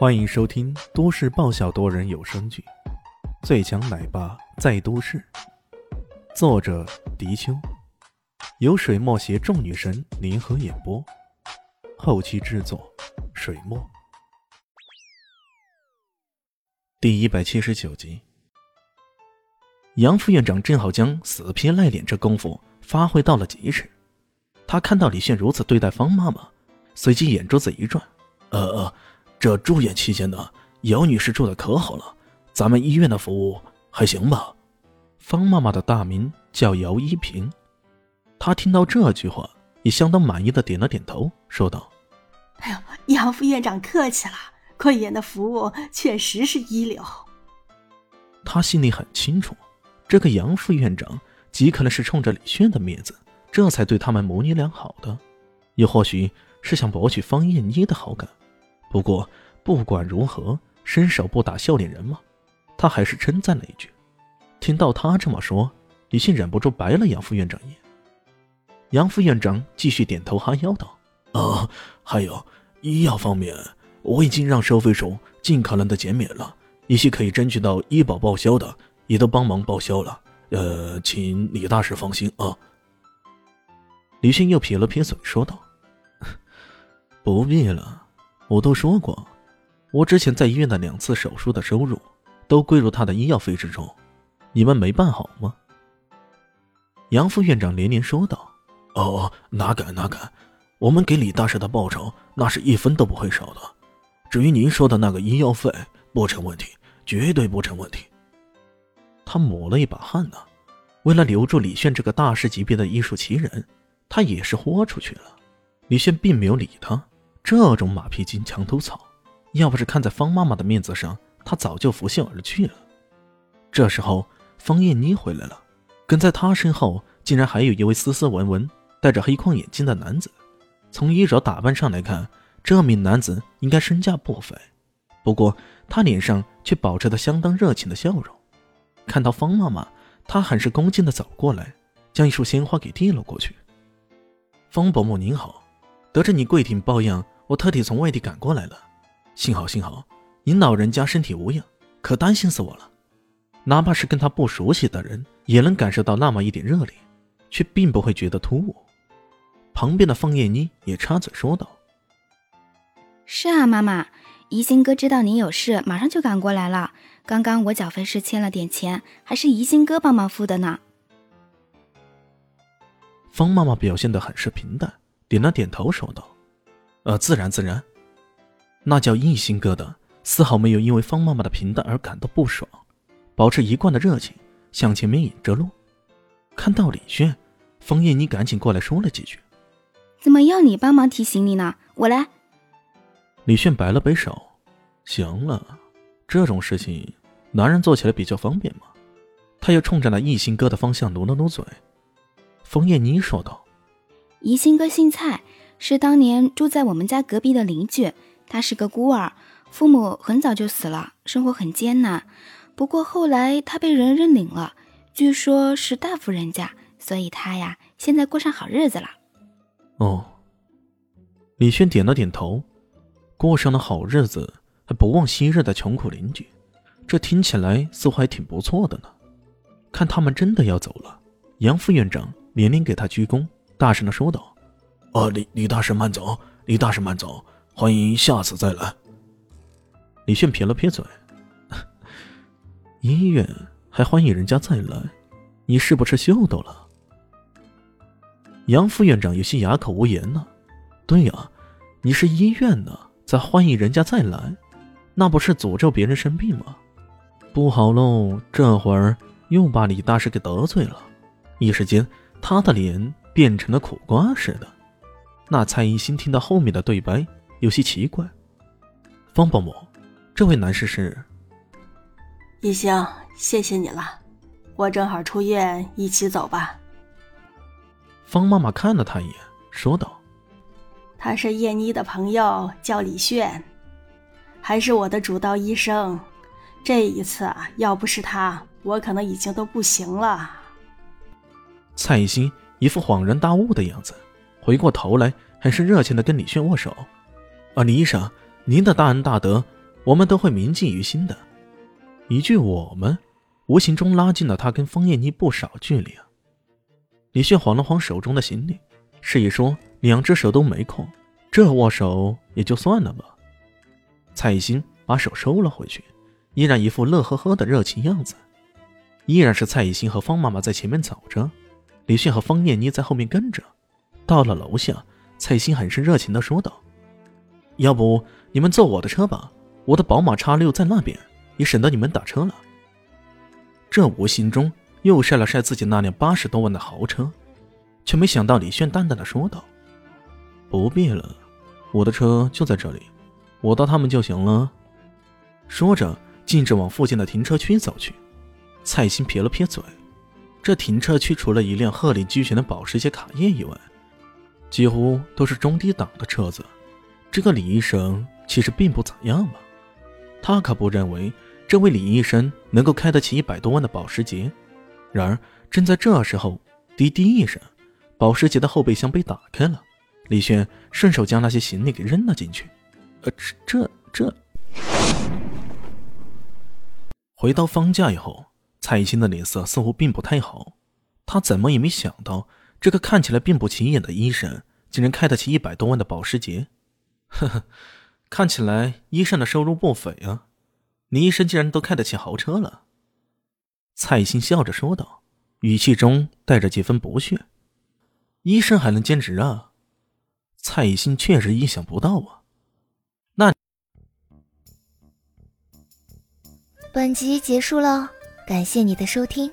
欢迎收听都市爆笑多人有声剧《最强奶爸在都市》，作者：迪秋，由水墨携众女神联合演播，后期制作：水墨。第一百七十九集，杨副院长正好将死皮赖脸这功夫发挥到了极致。他看到李炫如此对待方妈妈，随即眼珠子一转：“呃呃。”这住院期间呢，姚女士住的可好了，咱们医院的服务还行吧？方妈妈的大名叫姚一平，她听到这句话也相当满意的点了点头，说道：“哎呦，杨副院长客气了，贵院的服务确实是一流。”他心里很清楚，这个杨副院长极可能是冲着李炫的面子，这才对他们母女俩好的，又或许是想博取方艳妮的好感。不过，不管如何，伸手不打笑脸人嘛。他还是称赞了一句。听到他这么说，李信忍不住白了杨副院长一眼。杨副院长继续点头哈腰道：“啊，还有医药方面，我已经让收费处尽可能的减免了，一些可以争取到医保报销的，也都帮忙报销了。呃，请李大师放心啊。”李迅又撇了撇嘴，说道：“ 不必了。”我都说过，我之前在医院的两次手术的收入，都归入他的医药费之中。你们没办好吗？杨副院长连连说道：“哦，哪敢哪敢！我们给李大师的报酬，那是一分都不会少的。至于您说的那个医药费，不成问题，绝对不成问题。”他抹了一把汗呢，为了留住李炫这个大师级别的医术奇人，他也是豁出去了。李炫并没有理他。这种马屁精、墙头草，要不是看在方妈妈的面子上，他早就拂袖而去了。这时候，方艳妮回来了，跟在她身后竟然还有一位斯斯文文、戴着黑框眼镜的男子。从衣着打扮上来看，这名男子应该身价不菲。不过，他脸上却保持着相当热情的笑容。看到方妈妈，他很是恭敬地走过来，将一束鲜花给递了过去。方伯母您好。得知你跪挺抱恙，我特地从外地赶过来了。幸好幸好，您老人家身体无恙，可担心死我了。哪怕是跟他不熟悉的人，也能感受到那么一点热烈，却并不会觉得突兀。旁边的方艳妮也插嘴说道：“是啊，妈妈，宜兴哥知道您有事，马上就赶过来了。刚刚我缴费时欠了点钱，还是宜兴哥帮忙付的呢。”方妈妈表现得很是平淡。点了点头，说道：“呃，自然自然。”那叫一心哥的丝毫没有因为方妈妈的平淡而感到不爽，保持一贯的热情，向前面引着路。看到李炫，方艳妮赶紧过来说了几句：“怎么要你帮忙提行李呢？我来。”李炫摆了摆手：“行了，这种事情男人做起来比较方便嘛。”他又冲着那一心哥的方向努了努嘴。方艳妮说道。一心哥姓蔡，是当年住在我们家隔壁的邻居。他是个孤儿，父母很早就死了，生活很艰难。不过后来他被人认领了，据说是大富人家，所以他呀现在过上好日子了。哦，李轩点了点头，过上了好日子，还不忘昔日的穷苦邻居，这听起来似乎还挺不错的呢。看他们真的要走了，杨副院长连连给他鞠躬。大声的说道：“啊，李李大师慢走，李大师慢走，欢迎下次再来。”李炫撇了撇嘴：“医院还欢迎人家再来，你是不是秀逗了？”杨副院长有些哑口无言呢。对呀，你是医院呢，在欢迎人家再来，那不是诅咒别人生病吗？不好喽，这会儿又把李大师给得罪了。一时间，他的脸。变成了苦瓜似的。那蔡一新听到后面的对白，有些奇怪。方伯母，这位男士是？一星，谢谢你了。我正好出院，一起走吧。方妈妈看了他一眼，说道：“他是叶妮的朋友，叫李炫，还是我的主刀医生。这一次啊，要不是他，我可能已经都不行了。”蔡一新。一副恍然大悟的样子，回过头来，很是热情的跟李炫握手。啊，李医生，您的大恩大德，我们都会铭记于心的。一句“我们”，无形中拉近了他跟方艳妮不少距离啊。李炫晃了晃手中的行李，示意说：“两只手都没空，这握手也就算了吧。”蔡艺兴把手收了回去，依然一副乐呵呵的热情样子。依然是蔡艺兴和方妈妈在前面走着，李炫和方艳妮在后面跟着。到了楼下，蔡兴很是热情的说道：“要不你们坐我的车吧，我的宝马叉六在那边，也省得你们打车了。”这无形中。又晒了晒自己那辆八十多万的豪车，却没想到李炫淡淡的说道：“不必了，我的车就在这里，我到他们就行了。”说着，径直往附近的停车区走去。蔡兴撇了撇嘴，这停车区除了一辆鹤立鸡群的保时捷卡宴以外，几乎都是中低档的车子。这个李医生其实并不咋样嘛，他可不认为这位李医生能够开得起一百多万的保时捷。然而，正在这时候，滴滴一声，保时捷的后备箱被打开了。李轩顺手将那些行李给扔了进去。呃，这这……回到方家以后，蔡兴的脸色似乎并不太好。他怎么也没想到，这个看起来并不起眼的医生，竟然开得起一百多万的保时捷。呵呵，看起来医生的收入不菲啊！你医生竟然都开得起豪车了。蔡兴笑着说道，语气中带着几分不屑：“医生还能兼职啊？”蔡兴确实意想不到啊。那，本集结束了，感谢你的收听，